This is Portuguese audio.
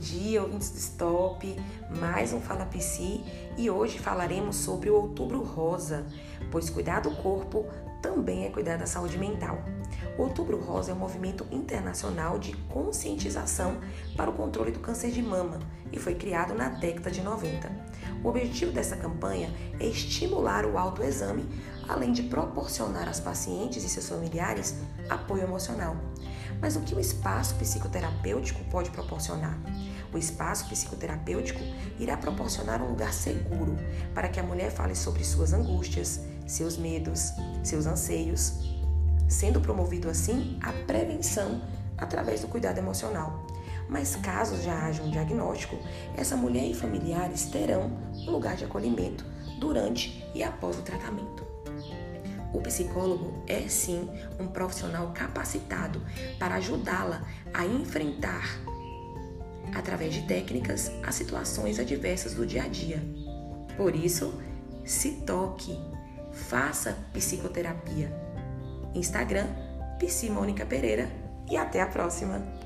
dia, ouvintes do Stop, mais um Fala Psi e hoje falaremos sobre o Outubro Rosa, pois cuidar do corpo também é cuidar da saúde mental. O Outubro Rosa é um movimento internacional de conscientização para o controle do câncer de mama e foi criado na década de 90. O objetivo dessa campanha é estimular o autoexame, além de proporcionar às pacientes e seus familiares apoio emocional. Mas o que o espaço psicoterapêutico pode proporcionar? O espaço psicoterapêutico irá proporcionar um lugar seguro para que a mulher fale sobre suas angústias, seus medos, seus anseios, sendo promovido assim a prevenção através do cuidado emocional. Mas caso já haja um diagnóstico, essa mulher e familiares terão um lugar de acolhimento durante e após o tratamento. O psicólogo é sim um profissional capacitado para ajudá-la a enfrentar, através de técnicas, as situações adversas do dia a dia. Por isso, se toque, faça psicoterapia. Instagram, Psi Mônica Pereira e até a próxima!